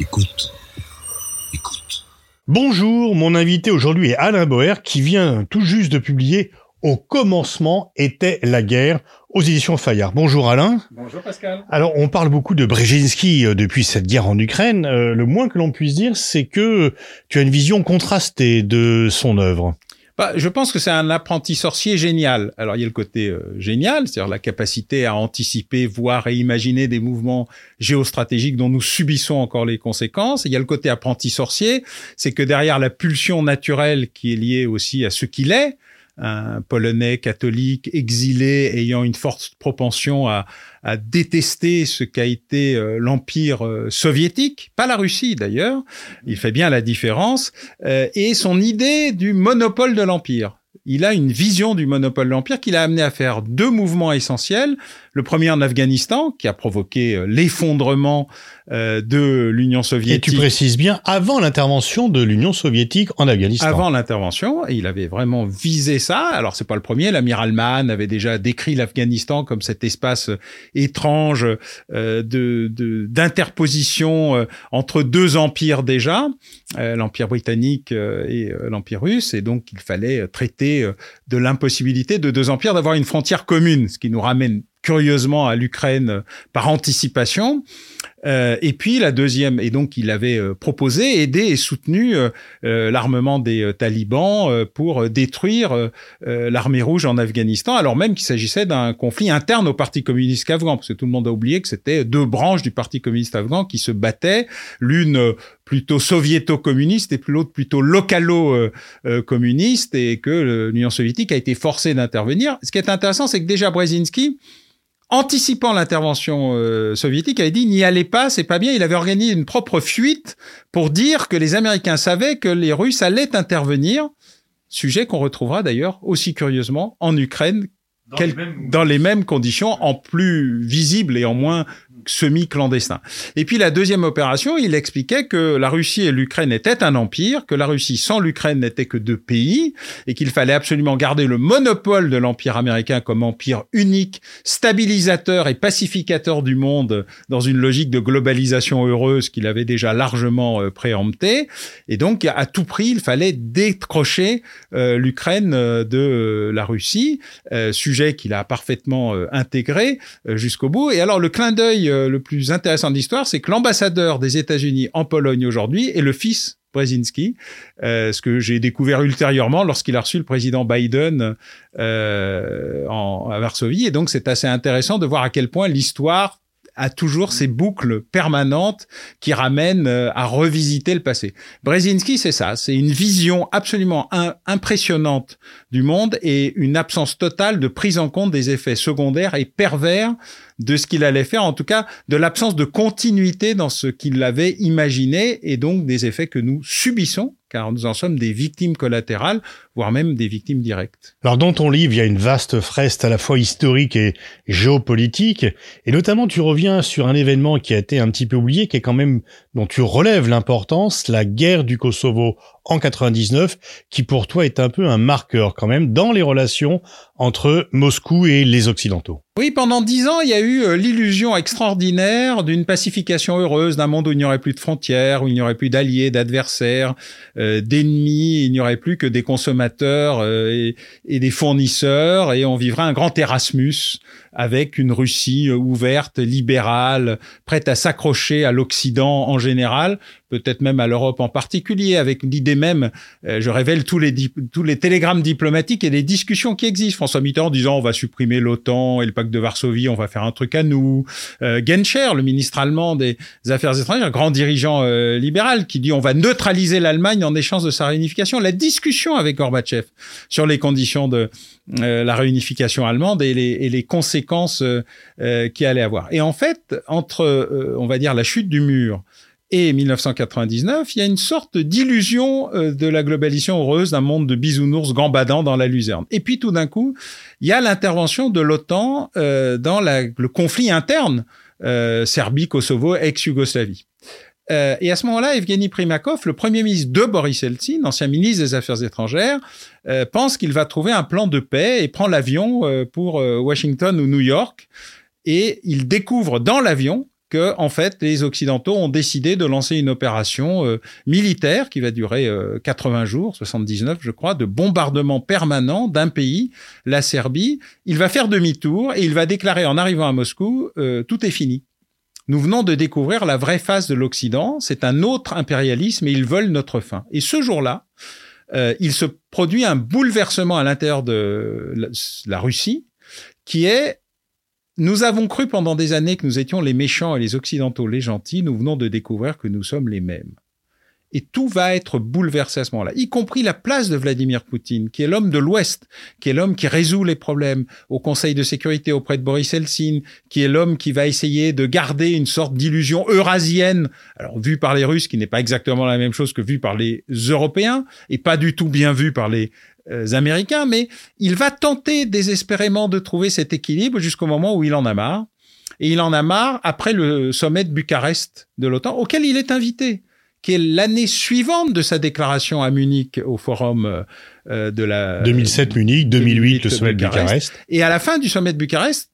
Écoute. Écoute. Bonjour, mon invité aujourd'hui est Alain Boer qui vient tout juste de publier Au commencement était la guerre aux éditions Fayard. Bonjour Alain. Bonjour Pascal. Alors on parle beaucoup de Brzezinski euh, depuis cette guerre en Ukraine. Euh, le moins que l'on puisse dire, c'est que tu as une vision contrastée de son œuvre. Bah, je pense que c'est un apprenti sorcier génial. Alors il y a le côté euh, génial, c'est-à-dire la capacité à anticiper, voir et imaginer des mouvements géostratégiques dont nous subissons encore les conséquences. il y a le côté apprenti sorcier, c'est que derrière la pulsion naturelle qui est liée aussi à ce qu'il est, un Polonais catholique exilé ayant une forte propension à, à détester ce qu'a été euh, l'empire euh, soviétique, pas la Russie d'ailleurs, il fait bien la différence, euh, et son idée du monopole de l'empire. Il a une vision du monopole de l'empire qui l'a amené à faire deux mouvements essentiels. Le premier en Afghanistan, qui a provoqué l'effondrement euh, de l'Union soviétique. Et tu précises bien avant l'intervention de l'Union soviétique en Afghanistan. Avant l'intervention, il avait vraiment visé ça. Alors c'est pas le premier. L'amiral Mann avait déjà décrit l'Afghanistan comme cet espace étrange euh, de d'interposition euh, entre deux empires déjà, euh, l'empire britannique et l'empire russe. Et donc il fallait traiter de l'impossibilité de deux empires d'avoir une frontière commune, ce qui nous ramène curieusement à l'Ukraine par anticipation. Euh, et puis la deuxième, et donc il avait euh, proposé, aidé et soutenu euh, l'armement des talibans pour détruire l'armée rouge en Afghanistan, alors même qu'il s'agissait d'un conflit interne au Parti communiste afghan, parce que tout le monde a oublié que c'était deux branches du Parti communiste afghan qui se battaient, l'une plutôt soviéto-communiste et l'autre plutôt localo-communiste, et que l'Union soviétique a été forcée d'intervenir. Ce qui est intéressant, c'est que déjà Brzezinski, anticipant l'intervention euh, soviétique, avait dit n'y allez pas, c'est pas bien. Il avait organisé une propre fuite pour dire que les Américains savaient que les Russes allaient intervenir. Sujet qu'on retrouvera d'ailleurs aussi curieusement en Ukraine dans, les mêmes... conditions, en plus visible et en moins semi-clandestin. Et puis la deuxième opération, il expliquait que la Russie et l'Ukraine étaient un empire, que la Russie sans l'Ukraine n'était que deux pays, et qu'il fallait absolument garder le monopole de l'empire américain comme empire unique, stabilisateur et pacificateur du monde dans une logique de globalisation heureuse qu'il avait déjà largement euh, préemptée. Et donc, à tout prix, il fallait décrocher euh, l'Ukraine euh, de la Russie, sujet qu'il a parfaitement intégré jusqu'au bout. Et alors, le clin d'œil euh, le plus intéressant de l'histoire, c'est que l'ambassadeur des États-Unis en Pologne aujourd'hui est le fils Brzezinski, euh, ce que j'ai découvert ultérieurement lorsqu'il a reçu le président Biden euh, à Varsovie. Et donc, c'est assez intéressant de voir à quel point l'histoire a toujours ces boucles permanentes qui ramènent à revisiter le passé. Brzezinski, c'est ça, c'est une vision absolument impressionnante du monde et une absence totale de prise en compte des effets secondaires et pervers de ce qu'il allait faire, en tout cas de l'absence de continuité dans ce qu'il avait imaginé et donc des effets que nous subissons car nous en sommes des victimes collatérales, voire même des victimes directes. Alors dans ton livre, il y a une vaste freste à la fois historique et géopolitique, et notamment tu reviens sur un événement qui a été un petit peu oublié, qui est quand même, dont tu relèves l'importance, la guerre du Kosovo en 99, qui pour toi est un peu un marqueur quand même dans les relations entre Moscou et les Occidentaux. Oui, pendant dix ans, il y a eu euh, l'illusion extraordinaire d'une pacification heureuse, d'un monde où il n'y aurait plus de frontières, où il n'y aurait plus d'alliés, d'adversaires, euh, d'ennemis, il n'y aurait plus que des consommateurs euh, et, et, des fournisseurs, et on vivrait un grand Erasmus avec une Russie ouverte, libérale, prête à s'accrocher à l'Occident en général, peut-être même à l'Europe en particulier, avec l'idée même, je révèle tous les, tous les télégrammes diplomatiques et les discussions qui existent. François Mitterrand disant on va supprimer l'OTAN et le pacte de Varsovie, on va faire un truc à nous. Euh, Genscher, le ministre allemand des Affaires étrangères, grand dirigeant euh, libéral, qui dit on va neutraliser l'Allemagne en échange de sa réunification. La discussion avec Gorbatchev sur les conditions de euh, la réunification allemande et les, et les conséquences euh, qui allait avoir. Et en fait, entre, on va dire, la chute du mur et 1999, il y a une sorte d'illusion euh, de la globalisation heureuse d'un monde de bisounours gambadant dans la luzerne. Et puis tout d'un coup, il y a l'intervention de l'OTAN euh, dans le conflit interne euh, Serbie, Kosovo, ex-Yougoslavie. Euh, et à ce moment-là, Evgeny Primakov, le premier ministre de Boris Eltsine, ancien ministre des Affaires étrangères, euh, pense qu'il va trouver un plan de paix et prend l'avion pour Washington ou New York. Et il découvre dans l'avion que en fait les Occidentaux ont décidé de lancer une opération euh, militaire qui va durer 80 jours, 79 je crois, de bombardement permanent d'un pays, la Serbie. Il va faire demi-tour et il va déclarer en arrivant à Moscou tout est fini. Nous venons de découvrir la vraie face de l'Occident. C'est un autre impérialisme et ils veulent notre fin. Et ce jour-là, euh, il se produit un bouleversement à l'intérieur de la, Russie qui est nous avons cru pendant des années que nous étions les méchants et les occidentaux les gentils, nous venons de découvrir que nous sommes les mêmes. Et tout va être bouleversé à ce moment-là, y compris la place de Vladimir Poutine, qui est l'homme de l'Ouest, qui est l'homme qui résout les problèmes au Conseil de sécurité auprès de Boris Eltsine, qui est l'homme qui va essayer de garder une sorte d'illusion eurasienne, alors vue par les Russes, qui n'est pas exactement la même chose que vue par les Européens, et pas du tout bien vue par les euh, Américains, mais il va tenter désespérément de trouver cet équilibre jusqu'au moment où il en a marre. Et il en a marre après le sommet de Bucarest de l'OTAN, auquel il est invité qui est l'année suivante de sa déclaration à Munich au forum euh, de la 2007 Munich, 2008, le sommet de Bucarest. Et à la fin du sommet de Bucarest,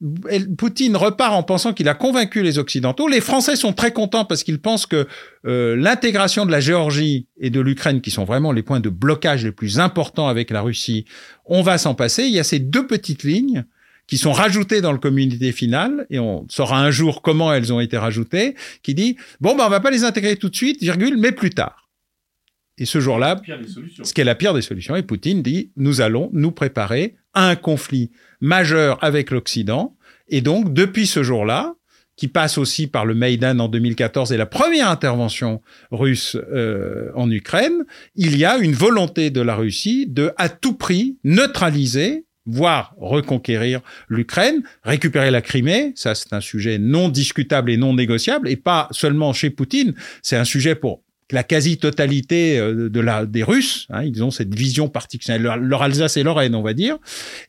Poutine repart en pensant qu'il a convaincu les Occidentaux. Les Français sont très contents parce qu'ils pensent que euh, l'intégration de la Géorgie et de l'Ukraine, qui sont vraiment les points de blocage les plus importants avec la Russie, on va s'en passer. Il y a ces deux petites lignes qui sont rajoutées dans le communiqué final, et on saura un jour comment elles ont été rajoutées, qui dit, bon, ben, on va pas les intégrer tout de suite, virgule, mais plus tard. Et ce jour-là, ce qui est la pire des solutions, et Poutine dit, nous allons nous préparer à un conflit majeur avec l'Occident, et donc, depuis ce jour-là, qui passe aussi par le Maïdan en 2014 et la première intervention russe euh, en Ukraine, il y a une volonté de la Russie de, à tout prix, neutraliser voire reconquérir l'Ukraine, récupérer la Crimée, ça c'est un sujet non discutable et non négociable, et pas seulement chez Poutine, c'est un sujet pour la quasi-totalité euh, de la des Russes, hein, ils ont cette vision particulière, leur, Alsace et Lorraine, on va dire,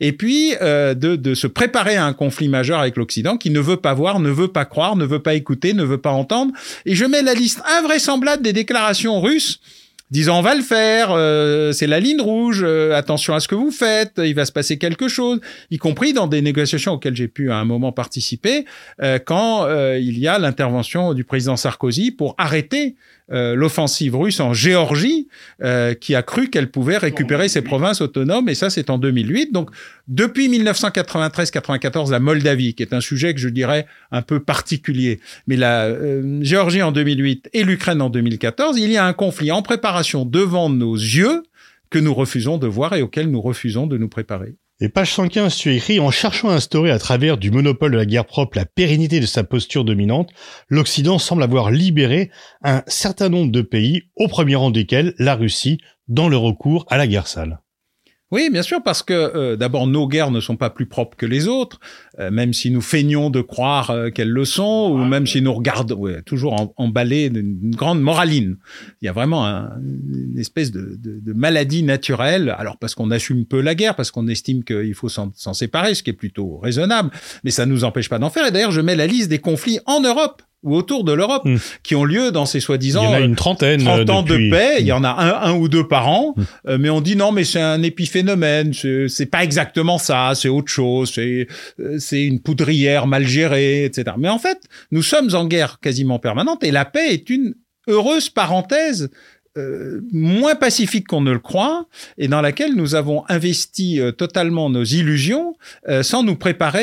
et puis euh, de, de se préparer à un conflit majeur avec l'Occident qui ne veut pas voir, ne veut pas croire, ne veut pas écouter, ne veut pas entendre. Et je mets la liste invraisemblable des déclarations russes disant on va le faire, euh, c'est la ligne rouge, euh, attention à ce que vous faites, il va se passer quelque chose, y compris dans des négociations auxquelles j'ai pu à un moment participer, euh, quand il y a l'intervention du président Sarkozy pour arrêter euh, l'offensive russe en Géorgie, euh, qui a cru qu'elle pouvait récupérer ses provinces autonomes, et ça c'est en 2008. Donc depuis 1993-94, la Moldavie, qui est un sujet que je dirais un peu particulier, mais la euh, Géorgie en 2008 et l'Ukraine en 2014, il y a un conflit en préparation devant nos yeux que nous refusons de voir et auquel nous refusons de nous préparer. Et page 115, tu écrit, en cherchant à instaurer à travers du monopole de la guerre propre la pérennité de sa posture dominante, l'Occident semble avoir libéré un certain nombre de pays, au premier rang desquels la Russie, dans le recours à la guerre sale. Oui, bien sûr, parce que euh, d'abord, nos guerres ne sont pas plus propres que les autres, euh, même si nous feignons de croire euh, qu'elles le sont, ou même si nous regardons, ouais, toujours emballés d'une grande moraline. Il y a vraiment une espèce de, de, de, maladie naturelle, alors parce qu'on assume peu la guerre, parce qu'on estime qu'il faut s'en séparer, ce qui est plutôt raisonnable, mais ça ne nous empêche pas d'en faire. Et d'ailleurs, je mets la liste des conflits en Europe ou autour de l'Europe hmm. qui ont lieu dans ces soi-disant il y en a une trentaine 30 ans de paix. Il y en a un, un ou deux par an. Hmm. euh, mais on dit non mais c'est un épiphénomène. C'est pas exactement ça. C'est autre chose. C'est euh, c'est une poudrière mal gérée etc mais en fait nous sommes en guerre quasiment permanente et la paix est une heureuse parenthèse euh, moins pacifique qu'on ne le croit et dans laquelle nous avons investi euh, totalement nos illusions euh, sans nous préparer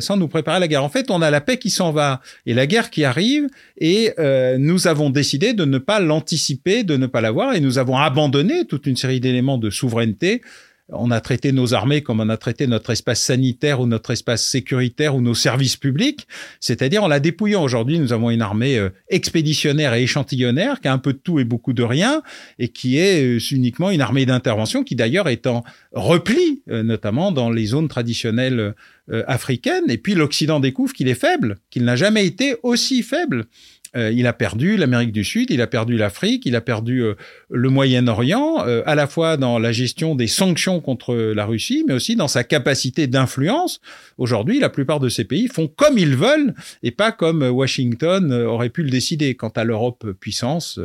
sans nous préparer à la guerre. En fait, on a la paix qui s'en va et la guerre qui arrive et nous avons décidé de ne pas l'anticiper, de ne pas l'avoir et nous avons abandonné toute une série d'éléments de souveraineté on a traité nos armées comme on a traité notre espace sanitaire ou notre espace sécuritaire ou nos services publics, c'est-à-dire en la dépouillant. Aujourd'hui, nous avons une armée euh, expéditionnaire et échantillonnaire qui a un peu de tout et beaucoup de rien et qui est euh, uniquement une armée d'intervention qui d'ailleurs est en repli, euh, notamment dans les zones traditionnelles africaines. Et puis l'Occident découvre qu'il est faible, qu'il n'a jamais été aussi faible. Euh, il a perdu l'Amérique du Sud, il a perdu l'Afrique, il a perdu euh, le Moyen-Orient, euh, à la fois dans la gestion des sanctions contre la Russie, mais aussi dans sa capacité d'influence. Aujourd'hui, la plupart de ces pays font comme ils veulent et pas comme Washington aurait pu le décider. Quant à l'Europe puissance,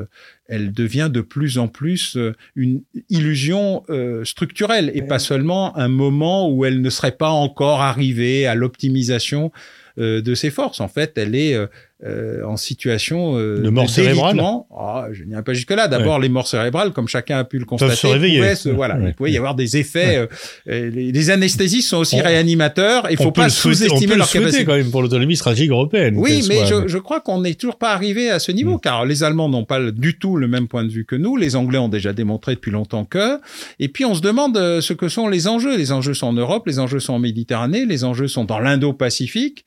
elle devient de plus en plus une illusion structurelle et pas seulement un moment où elle ne serait pas encore arrivée à l'optimisation de ses forces. En fait, elle est euh, en situation euh, de mort cérébrale. Ah, je n'irai pas jusque là. D'abord, les morts cérébrales, comme chacun a pu le constater, se réveiller. Se, voilà, il pouvait y avoir des effets. Euh, les, les, anesthésistes sont aussi on, réanimateurs. Il faut pas sous-estimer leur capacité. quand même pour l'autonomie stratégique européenne. Oui, mais soit, je, je, crois qu'on n'est toujours pas arrivé à ce niveau, mm. car les Allemands n'ont pas du tout le même point de vue que nous. Les Anglais ont déjà démontré depuis longtemps que. Et puis, on se demande ce que sont les enjeux. Les enjeux sont en Europe, les enjeux sont en Méditerranée, les enjeux sont dans l'Indo-Pacifique.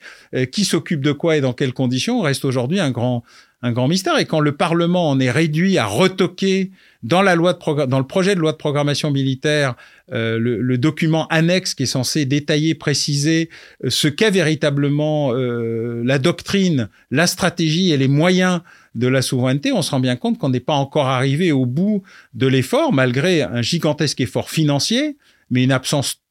qui s'occupe de quoi et dans quelles conditions? Reste aujourd'hui un grand un grand mystère. Et quand le Parlement en est réduit à retoquer dans la loi de dans le projet de loi de programmation militaire euh, le, document annexe qui est censé détailler, préciser euh, ce qu'est véritablement euh, la doctrine, la stratégie et les moyens de la souveraineté, on se rend bien compte qu'on n'est pas encore arrivé au bout de l'effort, malgré un gigantesque effort financier, mais une absence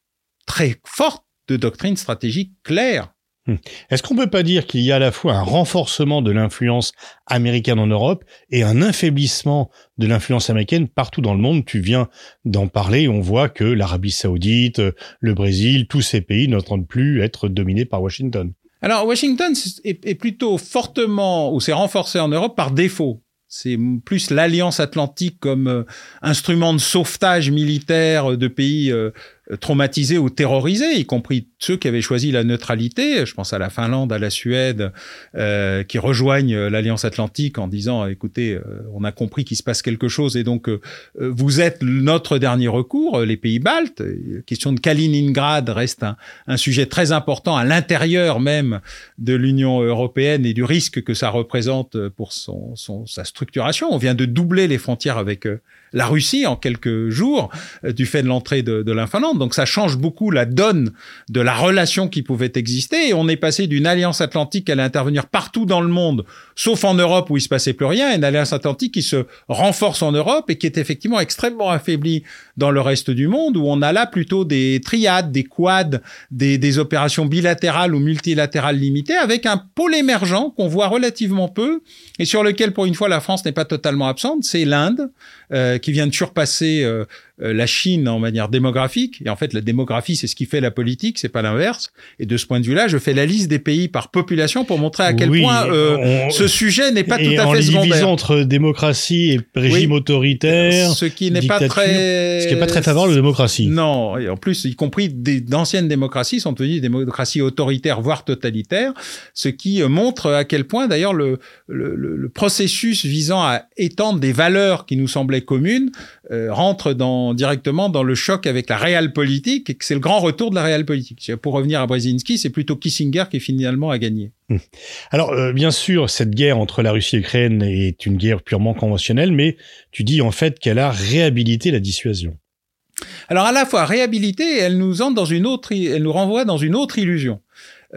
très forte de doctrine stratégique claire. Hmm. Est-ce qu'on peut pas dire qu'il y a à la fois un renforcement de l'influence américaine en Europe et un affaiblissement de l'influence américaine partout dans le monde? Tu viens d'en parler, on voit que l'Arabie saoudite, le Brésil, tous ces pays n'entendent plus être dominés par Washington. Alors Washington est, plutôt fortement, ou s'est renforcé en Europe par défaut. C'est plus l'Alliance Atlantique comme euh, instrument de sauvetage militaire de pays euh, traumatisés ou terrorisés, y compris ceux qui avaient choisi la neutralité. Je pense à la Finlande, à la Suède, euh, qui rejoignent l'Alliance Atlantique en disant "Écoutez, euh, on a compris qu'il se passe quelque chose et donc euh, vous êtes notre dernier recours." Les pays baltes. La question de Kaliningrad reste un, un sujet très important à l'intérieur même de l'Union européenne et du risque que ça représente pour son, son, sa structuration. On vient de doubler les frontières avec la Russie en quelques jours euh, du fait de l'entrée de, de la Finlande. Donc ça change beaucoup la donne de la relation qui pouvait exister et on est passé d'une alliance atlantique qui allait intervenir partout dans le monde, sauf en Europe où il se passait plus rien, une alliance atlantique qui se renforce en Europe et qui est effectivement extrêmement affaiblie dans le reste du monde où on a là plutôt des triades, des quads, des, des opérations bilatérales ou multilatérales limitées avec un pôle émergent qu'on voit relativement peu et sur lequel pour une fois la France n'est pas totalement absente, c'est l'Inde. Euh, qui vient de surpasser euh, la Chine en manière démographique. Et en fait, la démographie, c'est ce qui fait la politique, c'est pas l'inverse. Et de ce point de vue-là, je fais la liste des pays par population pour montrer à quel point euh, ce sujet n'est pas tout à fait secondaire. entre démocratie et régime autoritaire, ce qui n'est pas très, ce qui n'est pas très favorable à la démocratie. Non, et en plus, y compris d'anciennes démocraties sont devenues des démocraties autoritaires, voire totalitaires, ce qui euh, montre à quel point, d'ailleurs, le, le, le, processus visant à étendre des valeurs qui nous semblaient communes euh, rentre dans directement dans le choc avec la réelle politique et que c'est le grand retour de la réelle politique. Pour revenir à Brzezinski, c'est plutôt Kissinger qui finalement a gagné. Hum. Alors, euh, bien sûr, cette guerre entre la Russie et l'Ukraine est une guerre purement conventionnelle, mais tu dis en fait qu'elle a réhabilité la dissuasion. Alors à la fois réhabilité, elle nous entre dans une autre, elle nous renvoie dans une autre illusion.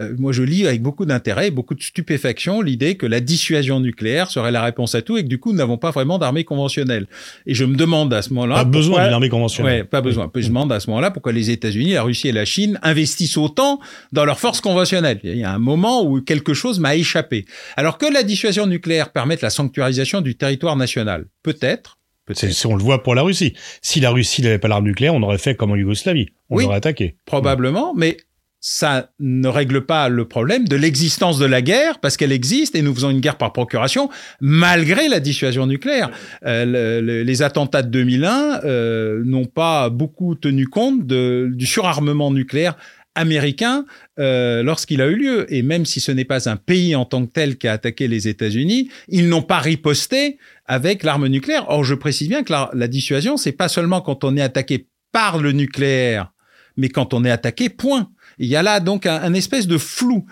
Euh, moi, je lis avec beaucoup d'intérêt, beaucoup de stupéfaction, l'idée que la dissuasion nucléaire serait la réponse à tout et que du coup, nous n'avons pas vraiment d'armée conventionnelle. Et je me demande à ce moment-là... Pas besoin d'une armée conventionnelle. Ouais, pas besoin. Je me demande à ce moment-là pourquoi les États-Unis, la Russie et la Chine investissent autant dans leurs forces conventionnelles. Il y a un moment où quelque chose m'a échappé. Alors que la dissuasion nucléaire permette la sanctuarisation du territoire national, peut-être, si on le voit pour la Russie. Si la Russie n'avait pas l'arme nucléaire, on aurait fait comme en Yougoslavie. On aurait attaqué. Probablement, mais ça ne règle pas le problème de l'existence de la guerre, parce qu'elle existe et nous faisons une guerre par procuration, malgré la dissuasion nucléaire. Euh, les attentats de 2001 euh, n'ont pas beaucoup tenu compte de, du surarmement nucléaire américain euh, lorsqu'il a eu lieu. Et même si ce n'est pas un pays en tant que tel qui a attaqué les États-Unis, ils n'ont pas riposté avec l'arme nucléaire. Or, je précise bien que la, la dissuasion, c'est pas seulement quand on est attaqué par le nucléaire, mais quand on est attaqué, point. Il y a là donc un, espèce de flou.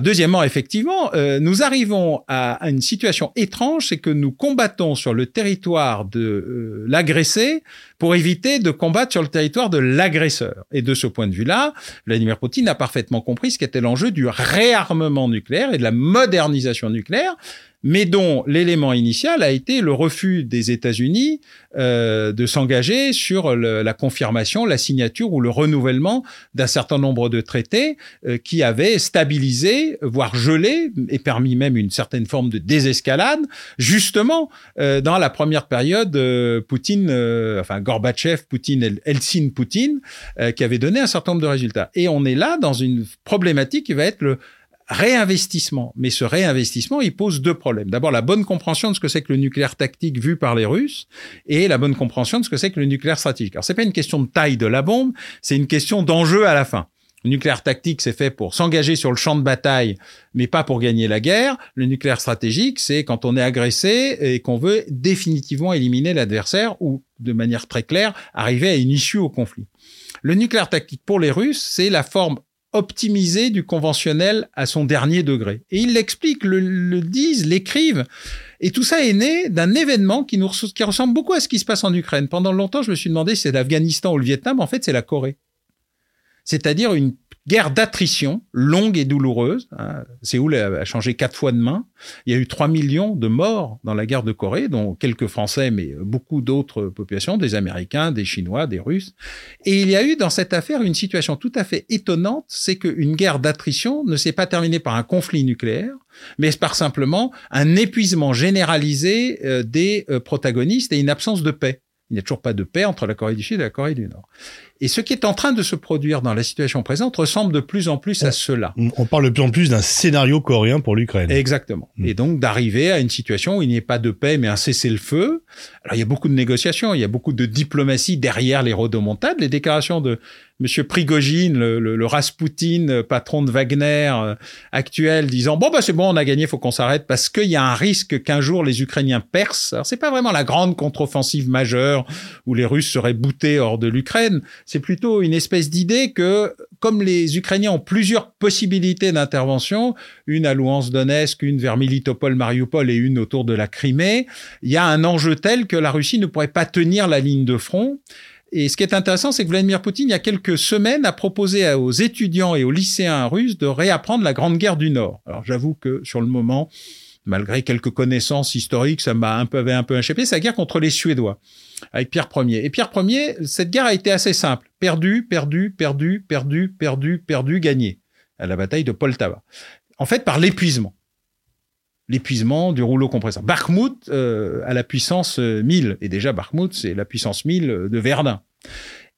Deuxièmement, effectivement, euh, nous arrivons à, une situation étrange, c'est que nous combattons sur le territoire de euh, l'agressé pour éviter de combattre sur le territoire de l'agresseur. Et de ce point de vue-là, Vladimir Poutine a parfaitement compris ce qu'était l'enjeu du réarmement nucléaire et de la modernisation nucléaire mais dont l'élément initial a été le refus des États-Unis euh, de s'engager sur le, la confirmation, la signature ou le renouvellement d'un certain nombre de traités euh, qui avaient stabilisé, voire gelé, et permis même une certaine forme de désescalade, justement euh, dans la première période euh, Poutine, euh, enfin Gorbatchev, Poutine, Helsin Poutine, qui avait donné un certain nombre de résultats. Et on est là dans une problématique qui va être le réinvestissement. Mais ce réinvestissement, il pose deux problèmes. D'abord, la bonne compréhension de ce que c'est que le nucléaire tactique vu par les Russes et la bonne compréhension de ce que c'est que le nucléaire stratégique. Alors, c'est pas une question de taille de la bombe, c'est une question d'enjeu à la fin. Le nucléaire tactique, c'est fait pour s'engager sur le champ de bataille, mais pas pour gagner la guerre. Le nucléaire stratégique, c'est quand on est agressé et qu'on veut définitivement éliminer l'adversaire ou, de manière très claire, arriver à une issue au conflit. Le nucléaire tactique pour les Russes, c'est la forme optimisée du conventionnel à son dernier degré. Et ils l'expliquent, le, disent, l'écrivent. Et tout ça est né d'un événement qui, nous, qui ressemble beaucoup à ce qui se passe en Ukraine. Pendant longtemps, je me suis demandé si c'est l'Afghanistan ou le Vietnam. En fait, c'est la Corée c'est-à-dire une guerre d'attrition longue et douloureuse. Hein. Séoul a changé quatre fois de main. Il y a eu 3 millions de morts dans la guerre de Corée, dont quelques Français, mais beaucoup d'autres populations, des Américains, des Chinois, des Russes. Et il y a eu dans cette affaire une situation tout à fait étonnante, c'est qu'une guerre d'attrition ne s'est pas terminée par un conflit nucléaire, mais par simplement un épuisement généralisé euh, des euh, protagonistes et une absence de paix. Il n'y a toujours pas de paix entre la Corée du Sud et la Corée du Nord. Et ce qui est en train de se produire dans la situation présente ressemble de plus en plus à cela. On parle de plus en plus d'un scénario coréen pour l'Ukraine. Exactement. Mm. Et donc d'arriver à une situation où il n'y ait pas de paix mais un cessez-le-feu. Alors il y a beaucoup de négociations, il y a beaucoup de diplomatie derrière les rodomontades. Les déclarations de Monsieur Prigogine, le, le, Rasputin, patron de Wagner euh, actuel, disant bon bah c'est bon, on a gagné, faut qu'on s'arrête parce qu'il y a un risque qu'un jour les Ukrainiens percent. Alors c'est pas vraiment la grande contre-offensive majeure où les Russes seraient boutés hors de l'Ukraine. C'est plutôt une espèce d'idée que comme les Ukrainiens ont plusieurs possibilités d'intervention, une à Louhansk-Donetsk, une vers Militopol, Mariupol et une autour de la Crimée, il y a un enjeu tel que la Russie ne pourrait pas tenir la ligne de front et ce qui est intéressant, c'est que Vladimir Poutine, il y a quelques semaines, a proposé aux étudiants et aux lycéens russes de réapprendre la Grande Guerre du Nord. Alors j'avoue que sur le moment, malgré quelques connaissances historiques, ça m'a un peu, avait un peu échappé, c'est la guerre contre les Suédois, avec Pierre Ier. Et Pierre Ier, cette guerre a été assez simple. Perdu, perdu, perdu, perdu, perdu, perdu, gagné. À la bataille de Poltava. En fait, par l'épuisement l'épuisement du rouleau compresseur. Bakhmut euh, a la puissance 1000, euh, et déjà Bakhmut, c'est la puissance 1000 de Verdun.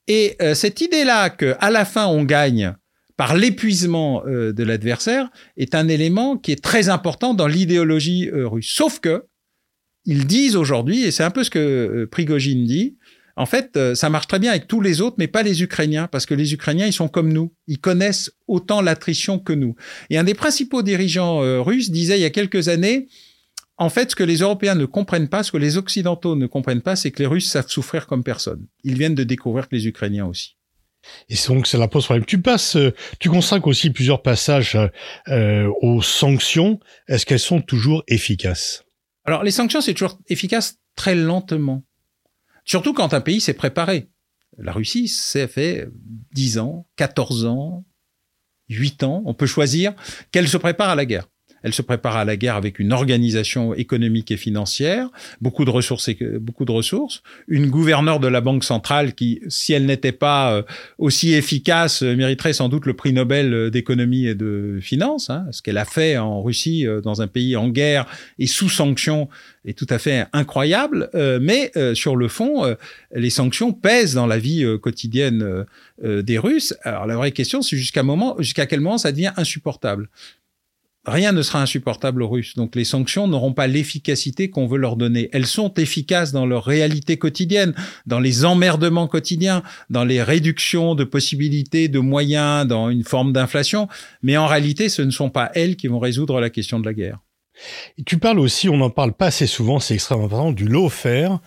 Et euh, cette idée-là qu'à la fin on gagne par l'épuisement de l'adversaire est un élément qui est très important dans l'idéologie russe. Sauf que ils disent aujourd'hui, et c'est un peu ce que Prigogine dit, en fait, euh, ça marche très bien avec tous les autres, mais pas les Ukrainiens, parce que les Ukrainiens, ils sont comme nous. Ils connaissent autant l'attrition que nous. Et un des principaux dirigeants euh, russes disait il y a quelques années, en fait, ce que les Européens ne comprennent pas, ce que les Occidentaux ne comprennent pas, c'est que les Russes savent souffrir comme personne. Ils viennent de découvrir que les Ukrainiens aussi. Et donc, ça la pose problème. Tu passes, euh, tu consacres aussi plusieurs passages aux sanctions. Est-ce qu'elles sont toujours efficaces? Alors, les sanctions, c'est toujours efficace très lentement. Surtout quand un pays s'est préparé. La Russie, ça fait 10 ans, 14 ans, 8 ans. On peut choisir qu'elle se prépare à la guerre. Elle se prépare à la guerre avec une organisation économique et financière, beaucoup de ressources, beaucoup de ressources, une gouverneure de la Banque centrale qui, si elle n'était pas euh, aussi efficace, euh, mériterait sans doute le prix Nobel euh, d'économie et de finance. Hein. Ce qu'elle a fait en Russie, dans un pays en guerre et sous sanctions, est tout à fait incroyable. mais sur le fond, les sanctions pèsent dans la vie quotidienne des Russes. Alors la vraie question, c'est jusqu'à quel moment ça devient insupportable? Rien ne sera insupportable aux Russes. Donc les sanctions n'auront pas l'efficacité qu'on veut leur donner. Elles sont efficaces dans leur réalité quotidienne, dans les emmerdements quotidiens, dans les réductions de possibilités, de moyens, dans une forme d'inflation. Mais en réalité, ce ne sont pas elles qui vont résoudre la question de la guerre. Tu parles aussi, on n'en parle pas assez souvent, c'est extrêmement important, du lawfare,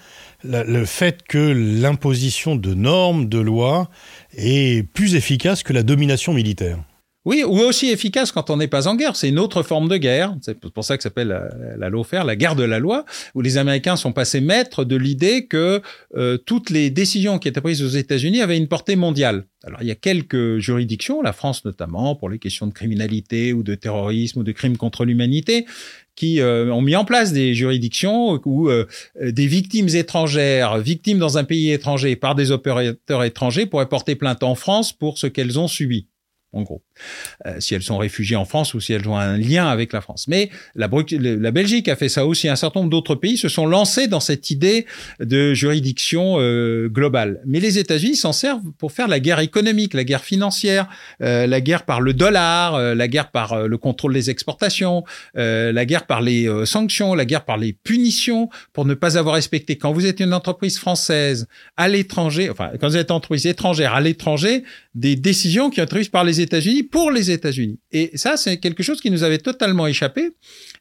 le fait que l'imposition de normes, de lois est plus efficace que la domination militaire. Oui, ou aussi efficace quand on n'est pas en guerre. C'est une autre forme de guerre. C'est pour ça que ça s'appelle la, la lawfare, la guerre de la loi, où les Américains sont passés maîtres de l'idée que euh, toutes les décisions qui étaient prises aux États-Unis avaient une portée mondiale. Alors il y a quelques juridictions, la France notamment, pour les questions de criminalité ou de terrorisme ou de crimes contre l'humanité, qui euh, ont mis en place des juridictions où euh, des victimes étrangères, victimes dans un pays étranger par des opérateurs étrangers, pourraient porter plainte en France pour ce qu'elles ont subi. En gros, euh, si elles sont réfugiées en France ou si elles ont un lien avec la France. Mais la, la Belgique a fait ça aussi. Un certain nombre d'autres pays se sont lancés dans cette idée de juridiction euh, globale. Mais les États-Unis s'en servent pour faire la guerre économique, la guerre financière, euh, la guerre par le dollar, euh, la guerre par euh, le contrôle des exportations, euh, la guerre par les sanctions, la guerre par les punitions pour ne pas avoir respecté. Quand vous êtes une entreprise française à l'étranger, enfin quand vous êtes une entreprise étrangère à l'étranger, des décisions qui ont été prises par les États-Unis pour les États-Unis. Et ça, c'est quelque chose qui nous avait totalement échappé,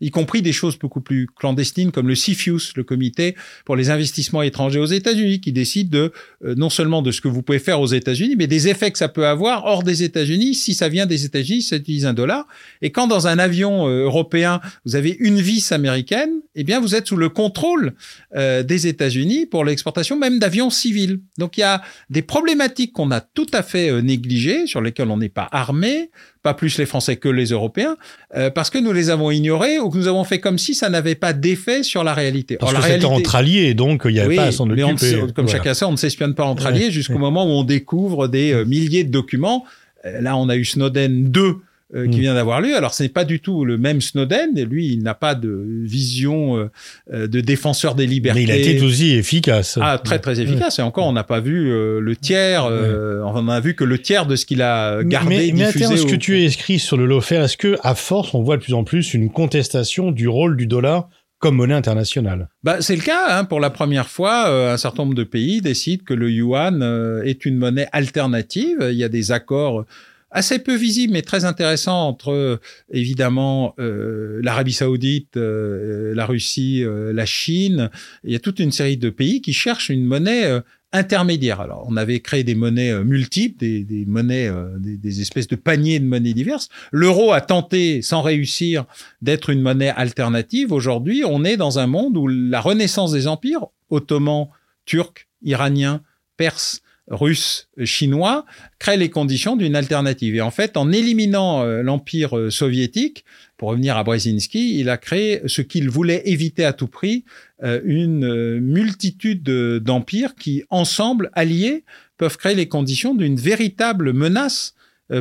y compris des choses beaucoup plus clandestines comme le CFIUS, le comité pour les investissements étrangers aux États-Unis, qui décide de euh, non seulement de ce que vous pouvez faire aux États-Unis, mais des effets que ça peut avoir hors des États-Unis. Si ça vient des États-Unis, ça utilise un dollar. Et quand dans un avion euh, européen, vous avez une vis américaine, eh bien, vous êtes sous le contrôle euh, des États-Unis pour l'exportation même d'avions civils. Donc, il y a des problématiques qu'on a tout à fait négligées, sur lesquelles on n'est pas armé, pas plus les Français que les Européens, euh, parce que nous les avons ignorés ou que nous avons fait comme si ça n'avait pas d'effet sur la réalité. Parce Or, que c'était réalité... entre alliés, donc il n'y avait Oui, pas à s'en on occuper. sait- comme Voilà. chacun sait, on ne s'espionne pas entre Ouais. alliés jusqu'au moment où on découvre des euh, milliers de documents. Euh, là, on a eu Snowden 2 euh, qui Mm. vient d'avoir lieu. Alors, ce n'est pas du tout le même Snowden. Et lui, il n'a pas de vision euh, euh, de défenseur des libertés. Mais il a été aussi efficace. Ah, très très efficace. Et encore, on n'a pas vu euh, le tiers. euh, On n'a vu que le tiers de ce qu'il a gardé, mais, mais diffusé. terme, ce que au- tu as écrit sur le lawfare, est-ce que à force, on voit de plus en plus une contestation du rôle du dollar comme monnaie internationale? Bah, c'est le cas. Hein, pour la première fois, euh, un certain nombre de pays décident que le yuan euh, est une monnaie alternative. Il y a des accords assez peu visibles mais très intéressants entre euh, évidemment euh, l'Arabie Saoudite, euh, la Russie, la Chine. Il y a toute une série de pays qui cherchent une monnaie intermédiaire. Alors, on avait créé des monnaies multiples, des, des monnaies, des espèces de paniers de monnaies diverses. L'euro a tenté, sans réussir, d'être une monnaie alternative. Aujourd'hui, on est dans un monde où la renaissance des empires, ottomans, turcs, iraniens, perses, russes, chinois, crée les conditions d'une alternative. Et en fait, en éliminant euh, l'empire euh, soviétique, pour revenir à Brzezinski, il a créé ce qu'il voulait éviter à tout prix, euh, une multitude de- d'empires qui, ensemble, alliés, peuvent créer les conditions d'une véritable menace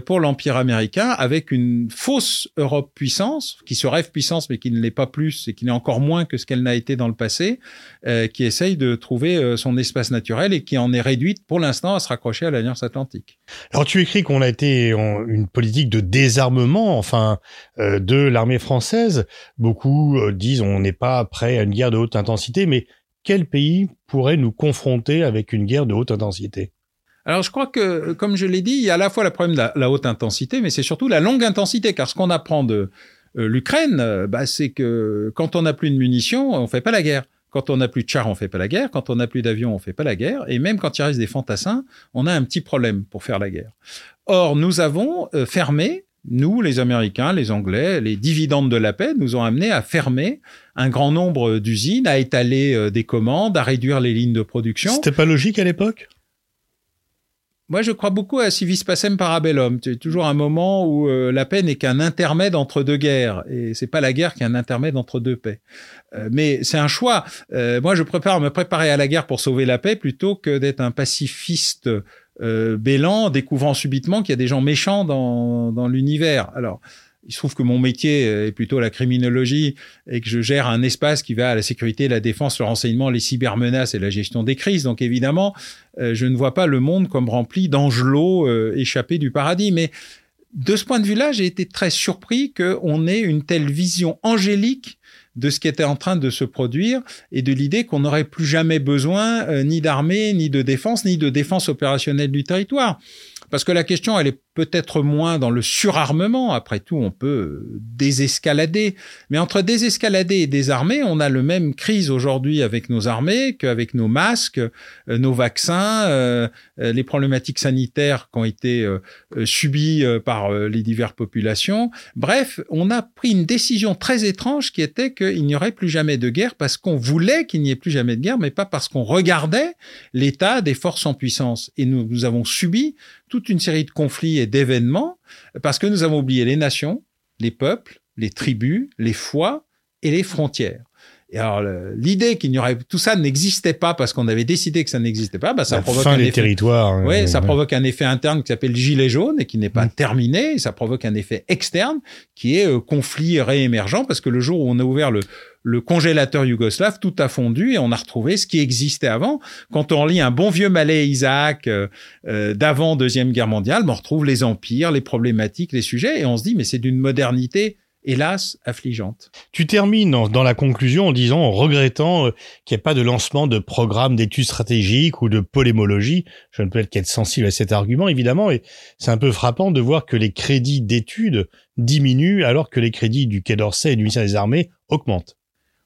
pour l'Empire américain avec une fausse Europe puissance, qui se rêve puissance mais qui ne l'est pas plus et qui n'est encore moins que ce qu'elle n'a été dans le passé, euh, qui essaye de trouver euh, son espace naturel et qui en est réduite pour l'instant à se raccrocher à l'Alliance Atlantique. Alors tu écris qu'on a été en une politique de désarmement, enfin, euh, de l'armée française. Beaucoup euh, disent on n'est pas prêt à une guerre de haute intensité, mais quel pays pourrait nous confronter avec une guerre de haute intensité? Alors, je crois que, comme je l'ai dit, il y a à la fois le problème de la, haute intensité, mais c'est surtout la longue intensité, car ce qu'on apprend de euh, l'Ukraine, euh, bah, c'est que quand on n'a plus de munitions, on fait pas la guerre. Quand on n'a plus de chars, on fait pas la guerre. Quand on n'a plus d'avions, on fait pas la guerre. Et même quand il reste des fantassins, on a un petit problème pour faire la guerre. Or, nous avons euh, fermé, nous, les Américains, les Anglais, les dividendes de la paix nous ont amenés à fermer un grand nombre d'usines, à étaler des commandes, à réduire les lignes de production. C'était pas logique à l'époque? Moi, je crois beaucoup à civis pacem parabellum. C'est toujours un moment où euh, la paix n'est qu'un intermède entre deux guerres, et c'est pas la guerre qui est un intermède entre deux paix. Euh, mais c'est un choix. Euh, moi, je préfère me préparer à la guerre pour sauver la paix plutôt que d'être un pacifiste euh, découvrant subitement qu'il y a des gens méchants dans, dans l'univers. Alors. Il se trouve que mon métier est plutôt la criminologie et que je gère un espace qui va à la sécurité, la défense, le renseignement, les cybermenaces et la gestion des crises. Donc évidemment, euh, je ne vois pas le monde comme rempli d'angelots euh, échappés du paradis. Mais de ce point de vue-là, j'ai été très surpris qu'on ait une telle vision angélique de ce qui était en train de se produire et de l'idée qu'on n'aurait plus jamais besoin euh, ni d'armée, ni de défense, ni de défense opérationnelle du territoire. Parce que la question, elle est peut-être moins dans le surarmement. Après tout, on peut désescalader. Mais entre désescalader et désarmer, on a le même crise aujourd'hui avec nos armées qu'avec nos masques, euh, nos vaccins, euh, euh, les problématiques sanitaires qui ont été subies par les diverses populations. Bref, on a pris une décision très étrange qui était qu'il n'y aurait plus jamais de guerre parce qu'on voulait qu'il n'y ait plus jamais de guerre, mais pas parce qu'on regardait l'état des forces en puissance. Et nous avons subi toute une série de conflits et d'événements parce que nous avons oublié les nations, les peuples, les tribus, les foi et les frontières. Et alors l'idée qu'il n'y aurait tout ça n'existait pas parce qu'on avait décidé que ça n'existait pas, bah, ça La provoque fin un des effet. territoires. hein, ça ouais. provoque un effet interne qui s'appelle gilet jaune et qui n'est pas Mm. terminé. Et ça provoque un effet externe qui est euh, conflit réémergent parce que le jour où on a ouvert le, le congélateur yougoslave, tout a fondu et on a retrouvé ce qui existait avant. Quand on lit un bon vieux Malais Isaac euh, euh, d'avant Deuxième Guerre mondiale, ben, on retrouve les empires, les problématiques, les sujets et on se dit mais c'est d'une modernité hélas affligeante. Tu termines dans, la conclusion en disant, en regrettant euh, qu'il n'y ait pas de lancement de programme d'études stratégiques ou de polémologie. Je ne peux être qu'être sensible à cet argument, évidemment, et c'est un peu frappant de voir que les crédits d'études diminuent alors que les crédits du Quai d'Orsay et du ministère des Armées augmentent.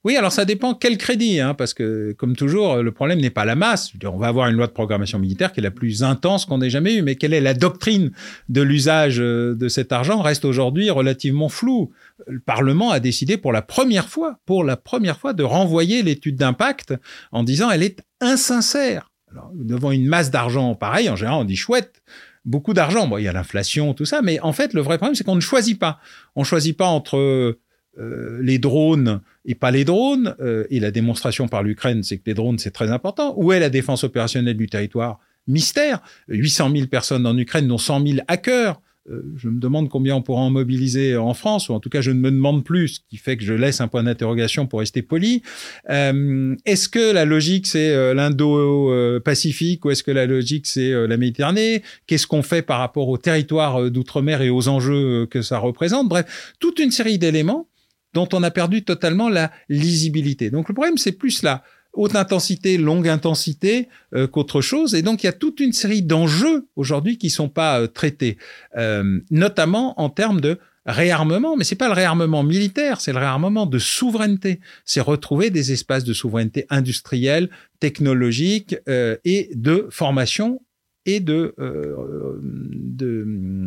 Oui, alors ça dépend quel crédit, hein, parce que comme toujours, le problème n'est pas la masse. On va avoir une loi de programmation militaire qui est la plus intense qu'on ait jamais eue, mais quelle est la doctrine de l'usage euh, de cet argent reste aujourd'hui relativement floue. Le Parlement a décidé pour la première fois, pour la première fois, de renvoyer l'étude d'impact en disant elle est insincère. Alors, devant une masse d'argent pareil, en général, on dit chouette. Beaucoup d'argent, bon, il y a l'inflation, tout ça, mais en fait, le vrai problème, c'est qu'on ne choisit pas. On choisit pas entre euh, les drones et pas les drones, euh, et la démonstration par l'Ukraine, c'est que les drones, c'est très important. Où est la défense opérationnelle du territoire? Mystère. 800 000 personnes en Ukraine, dont 100 000 hackers. Euh, je me demande combien on pourra en mobiliser en France, ou en tout cas, je ne me demande plus, ce qui fait que je laisse un point d'interrogation pour rester poli. Euh, est-ce que la logique, c'est euh, l'Indo-Pacifique, ou est-ce que la logique, c'est la Méditerranée? Qu'est-ce qu'on fait par rapport au territoire d'outre-mer et aux enjeux que ça représente? Bref, toute une série d'éléments dont on a perdu totalement la lisibilité. Donc le problème, c'est plus la haute intensité, longue intensité euh, qu'autre chose. Et donc il y a toute une série d'enjeux aujourd'hui qui sont pas euh, traités, euh, notamment en termes de réarmement, mais c'est pas le réarmement militaire, c'est le réarmement de souveraineté. C'est retrouver des espaces de souveraineté industrielle, technologique euh, et de formation et de euh, de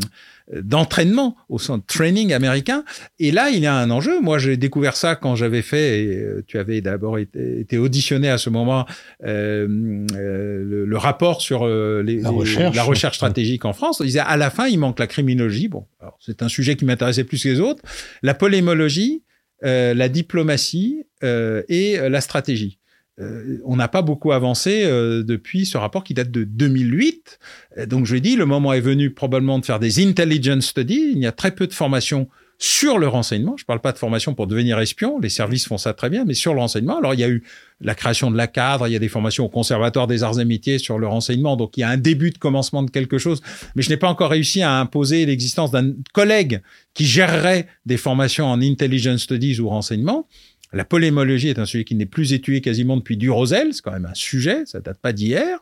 d'entraînement au centre training américain. Et là, il y a un enjeu. Moi, j'ai découvert ça quand j'avais fait, et euh, tu avais d'abord été, été auditionné à ce moment, euh, euh, le, le, rapport sur les, la, les, recherche. la recherche stratégique en France. Il disait, à la fin, il manque la criminologie. Bon, c'est un sujet qui m'intéressait plus que les autres. La polémologie, la diplomatie et la stratégie. Euh, on n'a pas beaucoup avancé euh, depuis ce rapport qui date de 2008. Euh, donc je dis, le moment est venu probablement de faire des intelligence studies. Il y a très peu de formation sur le renseignement. Je ne parle pas de formation pour devenir espion. Les services font ça très bien, mais sur le renseignement. Alors il y a eu la création de la cadre, il y a des formations au Conservatoire des arts et métiers sur le renseignement. Donc il y a un début de commencement de quelque chose. Mais je n'ai pas encore réussi à imposer l'existence d'un collègue qui gérerait des formations en intelligence studies ou renseignement. La polémologie est un sujet qui n'est plus étudié quasiment depuis Durosel, c'est quand même un sujet, ça date pas d'hier.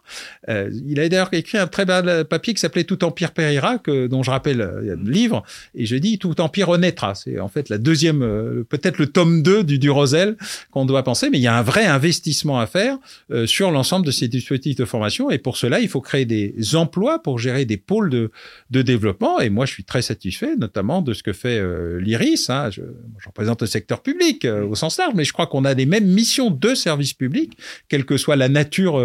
Euh, il a d'ailleurs écrit un très bel papier qui s'appelait Tout empire périra, que, dont je rappelle euh, le livre, et je dis Tout empire renaîtra. C'est en fait la deuxième, euh, peut-être le tome 2 du Durosel qu'on doit penser, mais il y a un vrai investissement à faire euh, sur l'ensemble de ces dispositifs de formation, et pour cela, il faut créer des emplois pour gérer des pôles de, de développement, et moi je suis très satisfait, notamment de ce que fait euh, l'IRIS. Hein, je, je, représente le secteur public euh, au sens mais je crois qu'on a les mêmes missions de service public, quelle que soit la nature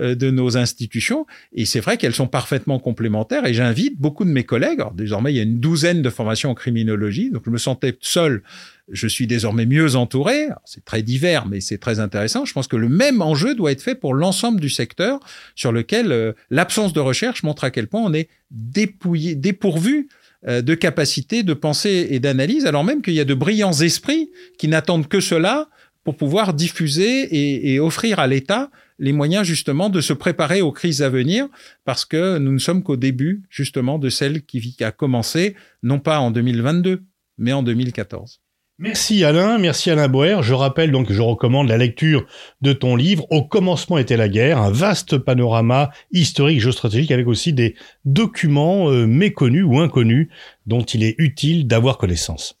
euh, de nos institutions. Et c'est vrai qu'elles sont parfaitement complémentaires. Et j'invite beaucoup de mes collègues. Désormais, il y a une douzaine de formations en criminologie, donc je me sentais seul. Je suis désormais mieux entouré. C'est très divers, mais c'est très intéressant. Je pense que le même enjeu doit être fait pour l'ensemble du secteur, sur lequel euh, l'absence de recherche montre à quel point on est dépouillé, dépourvu euh, de capacité de pensée et d'analyse, alors même qu'il y a de brillants esprits qui n'attendent que cela pour pouvoir diffuser et, et offrir à l'État les moyens justement de se préparer aux crises à venir, parce que nous ne sommes qu'au début justement de celle qui a commencé, non pas en 2022, mais en 2014. Merci Alain, merci Alain Boer. Je rappelle donc que je recommande la lecture de ton livre Au commencement était la guerre, un vaste panorama historique géostratégique avec aussi des documents euh, méconnus ou inconnus dont il est utile d'avoir connaissance.